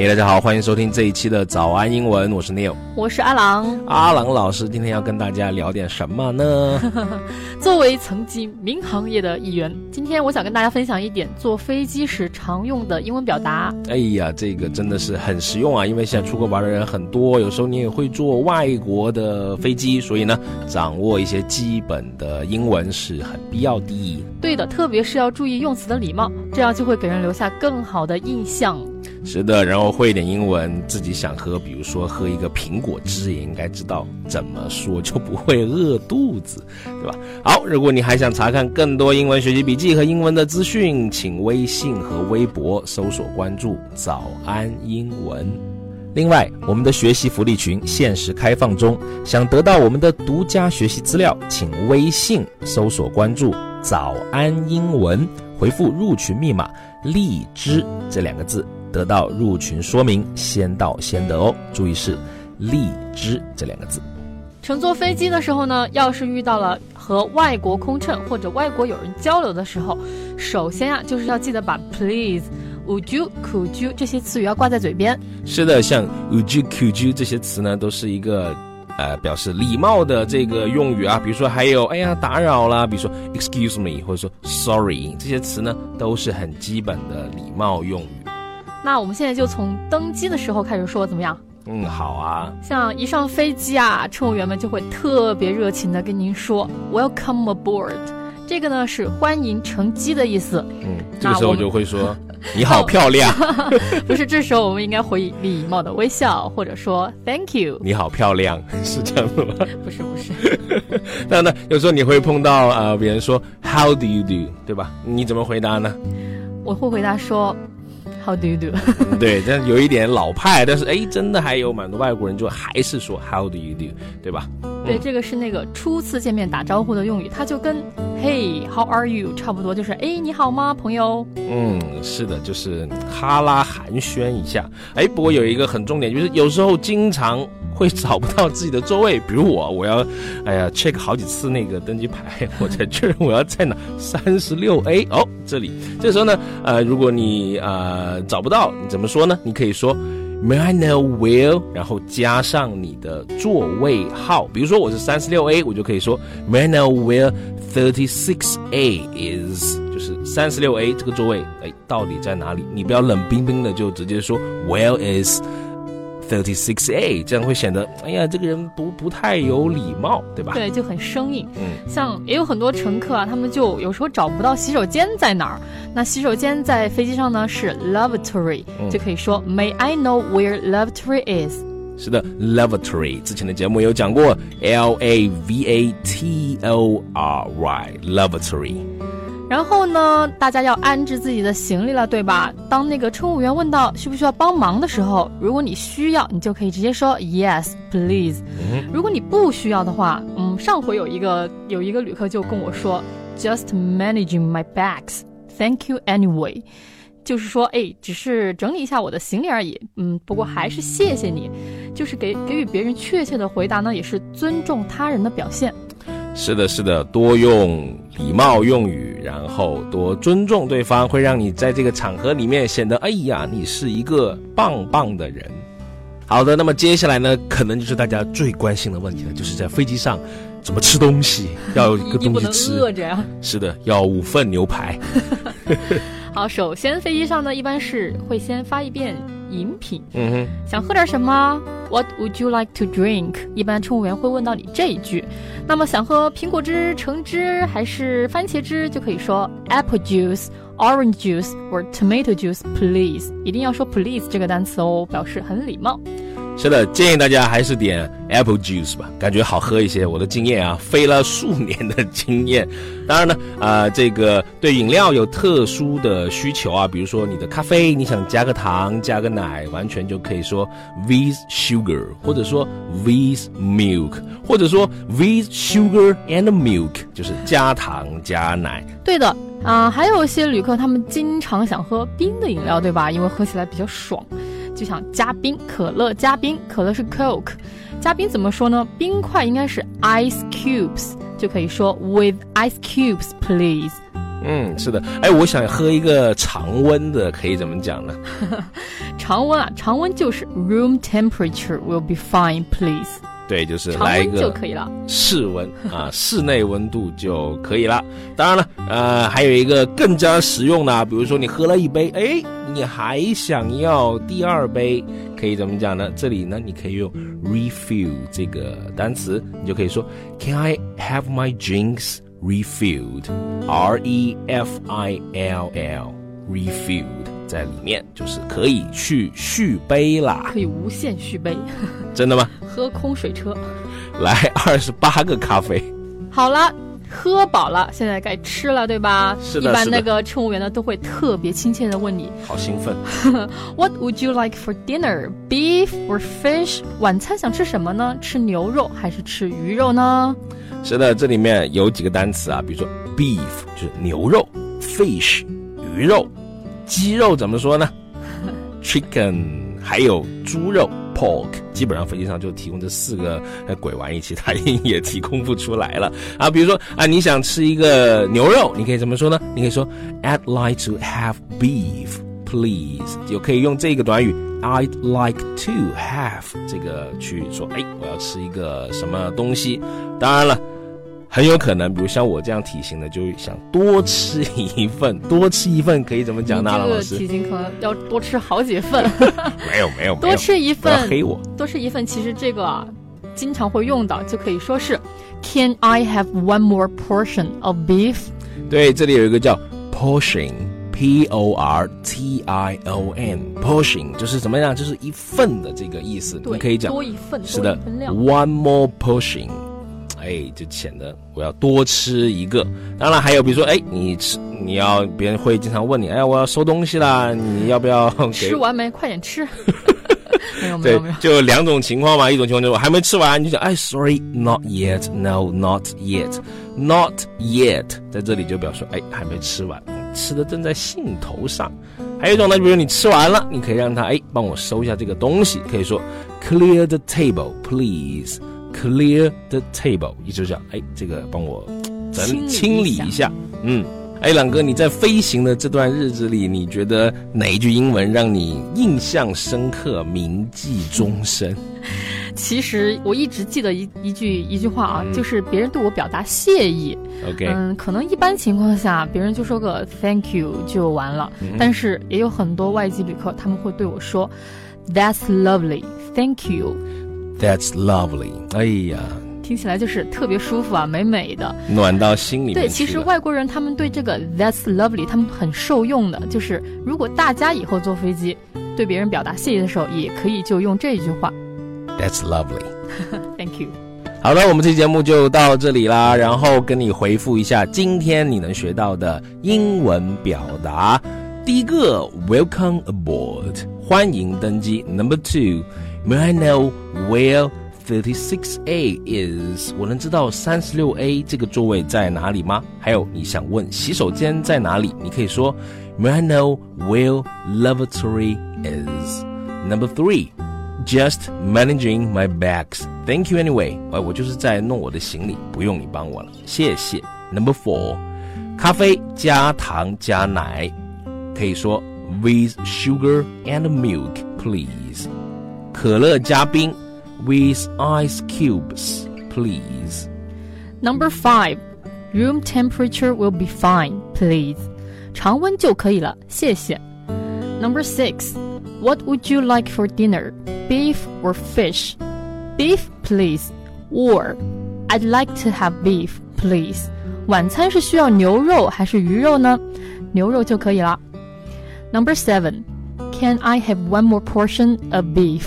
嘿，大家好，欢迎收听这一期的早安英文，我是 Neil，我是阿郎。阿郎老师今天要跟大家聊点什么呢？作为曾经民航业的一员，今天我想跟大家分享一点坐飞机时常用的英文表达。哎呀，这个真的是很实用啊，因为现在出国玩的人很多，有时候你也会坐外国的飞机，所以呢，掌握一些基本的英文是很必要的。对的，特别是要注意用词的礼貌，这样就会给人留下更好的印象。是的，然后会一点英文，自己想喝，比如说喝一个苹果汁，也应该知道怎么说，就不会饿肚子，对吧？好，如果你还想查看更多英文学习笔记和英文的资讯，请微信和微博搜索关注“早安英文”。另外，我们的学习福利群限时开放中，想得到我们的独家学习资料，请微信搜索关注“早安英文”，回复入群密码“荔枝”这两个字。得到入群说明，先到先得哦。注意是“荔枝”这两个字。乘坐飞机的时候呢，要是遇到了和外国空乘或者外国友人交流的时候，首先啊，就是要记得把 “please”、“would you”、“could you” 这些词语要挂在嘴边。是的，像 “would you”、“could you” 这些词呢，都是一个呃表示礼貌的这个用语啊。比如说还有“哎呀打扰啦”，比如说 “excuse me” 或者说 “sorry” 这些词呢，都是很基本的礼貌用语。那我们现在就从登机的时候开始说，怎么样？嗯，好啊。像一上飞机啊，乘务员们就会特别热情的跟您说 “Welcome aboard”，这个呢是欢迎乘机的意思。嗯，这个时候我就会说你好 漂亮。不是，这时候我们应该回礼貌的微笑，或者说 “Thank you”。你好漂亮，是这样的吗？不是，不是。那呢，有时候你会碰到呃别人说 “How do you do”，对吧？你怎么回答呢？我会回答说。How do you do？对，但有一点老派，但是哎，真的还有蛮多外国人就还是说 How do you do？对吧？对，这个是那个初次见面打招呼的用语，它就跟 Hey，How are you？差不多，就是哎，你好吗，朋友？嗯，是的，就是哈拉寒暄一下。哎，不过有一个很重点，就是有时候经常。会找不到自己的座位，比如我，我要，哎呀，check 好几次那个登机牌，我才确认我要在哪，三十六 A 哦，这里。这时候呢，呃，如果你呃找不到，你怎么说呢？你可以说 May I know where？然后加上你的座位号，比如说我是三十六 A，我就可以说 May I know where thirty six A is？就是三十六 A 这个座位，哎，到底在哪里？你不要冷冰冰的就直接说 Where is？is？Thirty six A，这样会显得，哎呀，这个人不不太有礼貌，对吧？对，就很生硬。嗯，像也有很多乘客啊，他们就有时候找不到洗手间在哪儿。那洗手间在飞机上呢是 lavatory，就可以说 May I know where lavatory is？是的，lavatory，之前的节目有讲过，L A V A T O R Y，lavatory。然后呢，大家要安置自己的行李了，对吧？当那个乘务员问到需不需要帮忙的时候，如果你需要，你就可以直接说 Yes, please。如果你不需要的话，嗯，上回有一个有一个旅客就跟我说，Just managing my bags, thank you anyway。就是说，哎，只是整理一下我的行李而已。嗯，不过还是谢谢你。就是给给予别人确切的回答呢，也是尊重他人的表现。是的，是的，多用礼貌用语，然后多尊重对方，会让你在这个场合里面显得，哎呀，你是一个棒棒的人。好的，那么接下来呢，可能就是大家最关心的问题了，就是在飞机上怎么吃东西，要有一个东西吃。饿着呀。是的，要五份牛排。好，首先飞机上呢，一般是会先发一遍饮品。嗯哼，想喝点什么？What would you like to drink？一般乘务员会问到你这一句。那么想喝苹果汁、橙汁还是番茄汁，就可以说 apple juice、orange juice or tomato juice please。一定要说 please 这个单词哦，表示很礼貌。是的，建议大家还是点 apple juice 吧，感觉好喝一些。我的经验啊，飞了数年的经验。当然呢，啊，这个对饮料有特殊的需求啊，比如说你的咖啡，你想加个糖、加个奶，完全就可以说 with sugar，或者说 with milk，或者说 with sugar and milk，就是加糖加奶。对的啊，还有一些旅客他们经常想喝冰的饮料，对吧？因为喝起来比较爽。就想加冰，可乐加冰，可乐是 Coke，加冰怎么说呢？冰块应该是 ice cubes，就可以说 with ice cubes please。嗯，是的。哎，我想喝一个常温的，可以怎么讲呢？常温啊，常温就是 room temperature will be fine, please。对，就是来一个就可以了。室温啊，室内温度就可以了。当然了，呃，还有一个更加实用的，比如说你喝了一杯，哎，你还想要第二杯，可以怎么讲呢？这里呢，你可以用 refill 这个单词，你就可以说，Can I have my drinks refilled？R E F I L L，refilled。在里面就是可以去续杯啦，可以无限续杯，真的吗？喝空水车，来二十八个咖啡。好了，喝饱了，现在该吃了，对吧？是的，一般那个乘务员呢都会特别亲切的问你，好兴奋。What would you like for dinner? Beef or fish? 晚餐想吃什么呢？吃牛肉还是吃鱼肉呢？是的，这里面有几个单词啊，比如说 beef 就是牛肉，fish 鱼肉。鸡肉怎么说呢？Chicken，还有猪肉 Pork，基本上飞机上就提供这四个鬼玩意，其他也提供不出来了啊。比如说啊，你想吃一个牛肉，你可以怎么说呢？你可以说 I'd like to have beef, please，就可以用这个短语 I'd like to have 这个去说，哎，我要吃一个什么东西。当然了。很有可能，比如像我这样体型的，就想多吃一份，多吃一份可以怎么讲呢？老师，体型可能要多吃好几份。没有没有，多吃一份黑我，多吃一份。其实这个啊，经常会用到，就可以说是，Can I have one more portion of beef？对，这里有一个叫 portion，P O R T I O N，portion 就是怎么样，就是一份的这个意思。你可以讲多一份，是的，one more portion。哎，就显得我要多吃一个。当然还有，比如说，哎，你吃，你要别人会经常问你，哎，我要收东西啦，你要不要？吃完没？快点吃。没有没有没有。就两种情况嘛，一种情况就是我还没吃完，你就讲，哎，sorry，not yet，no，not yet，not yet，在这里就表示，哎，还没吃完，吃的正在兴头上。还有一种呢，比如你吃完了，你可以让他，哎，帮我收一下这个东西，可以说，clear the table，please。Clear the table，意思就是讲，哎，这个帮我整清理一下。嗯，哎，朗哥，你在飞行的这段日子里，你觉得哪一句英文让你印象深刻、铭记终身？其实我一直记得一一句一句话啊，就是别人对我表达谢意。OK，嗯，可能一般情况下，别人就说个 Thank you 就完了。但是也有很多外籍旅客，他们会对我说 That's lovely，Thank you。That's lovely，哎呀，听起来就是特别舒服啊，美美的，暖到心里。对，其实外国人他们对这个 That's lovely，他们很受用的。就是如果大家以后坐飞机对别人表达谢意的时候，也可以就用这句话。That's lovely，Thank you。好了，我们这期节目就到这里啦，然后跟你回复一下今天你能学到的英文表达。第一个，Welcome aboard，欢迎登机。Number two。May I know where thirty six A is？我能知道三十六 A 这个座位在哪里吗？还有，你想问洗手间在哪里？你可以说 May I know where lavatory is? Number three, just managing my bags. Thank you anyway. 哎，我就是在弄我的行李，不用你帮我了，谢谢。Number four，咖啡加糖加奶，可以说 with sugar and milk, please. 可乐加冰，with ice cubes, please. Number five, room temperature will be fine, please. 常温就可以了，谢谢。Number six, what would you like for dinner? Beef or fish? Beef, please. Or I'd like to have beef, please. 晚餐是需要牛肉还是鱼肉呢？牛肉就可以了。Number seven, can I have one more portion of beef?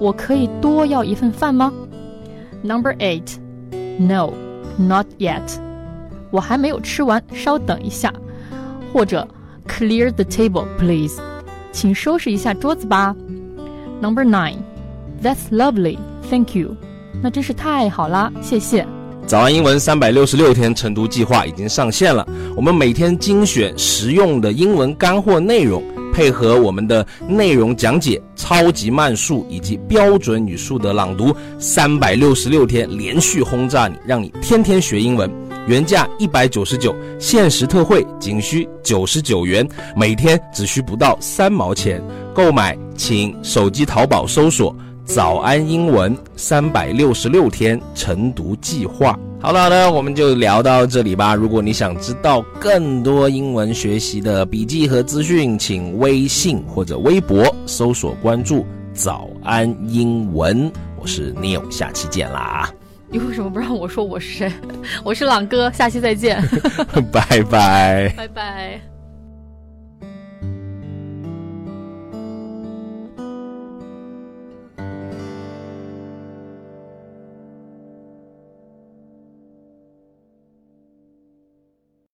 我可以多要一份饭吗？Number eight, no, not yet. 我还没有吃完，稍等一下。或者 Clear the table, please. 请收拾一下桌子吧。Number nine, that's lovely, thank you. 那真是太好啦，谢谢。早安英文三百六十六天晨读计划已经上线了，我们每天精选实用的英文干货内容。配合我们的内容讲解、超级慢速以及标准语速的朗读，三百六十六天连续轰炸你，让你天天学英文。原价一百九十九，限时特惠仅需九十九元，每天只需不到三毛钱。购买请手机淘宝搜索“早安英文三百六十六天晨读计划”。好了好了，我们就聊到这里吧。如果你想知道更多英文学习的笔记和资讯，请微信或者微博搜索关注“早安英文”。我是 Neil，下期见啦！你为什么不让我说我是谁？我是朗哥，下期再见，拜拜，拜拜。